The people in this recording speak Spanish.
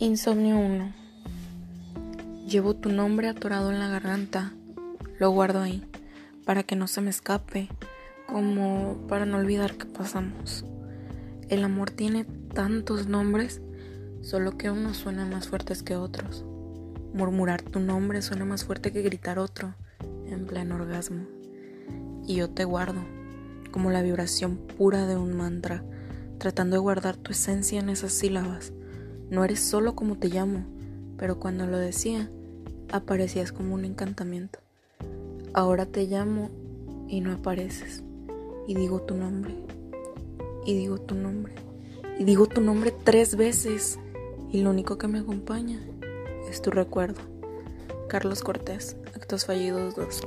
Insomnio 1. Llevo tu nombre atorado en la garganta. Lo guardo ahí, para que no se me escape, como para no olvidar que pasamos. El amor tiene tantos nombres, solo que unos suenan más fuertes que otros. Murmurar tu nombre suena más fuerte que gritar otro, en pleno orgasmo. Y yo te guardo, como la vibración pura de un mantra, tratando de guardar tu esencia en esas sílabas no eres solo como te llamo, pero cuando lo decía, aparecías como un encantamiento. Ahora te llamo y no apareces. Y digo tu nombre. Y digo tu nombre. Y digo tu nombre tres veces. Y lo único que me acompaña es tu recuerdo. Carlos Cortés, Actos Fallidos 2.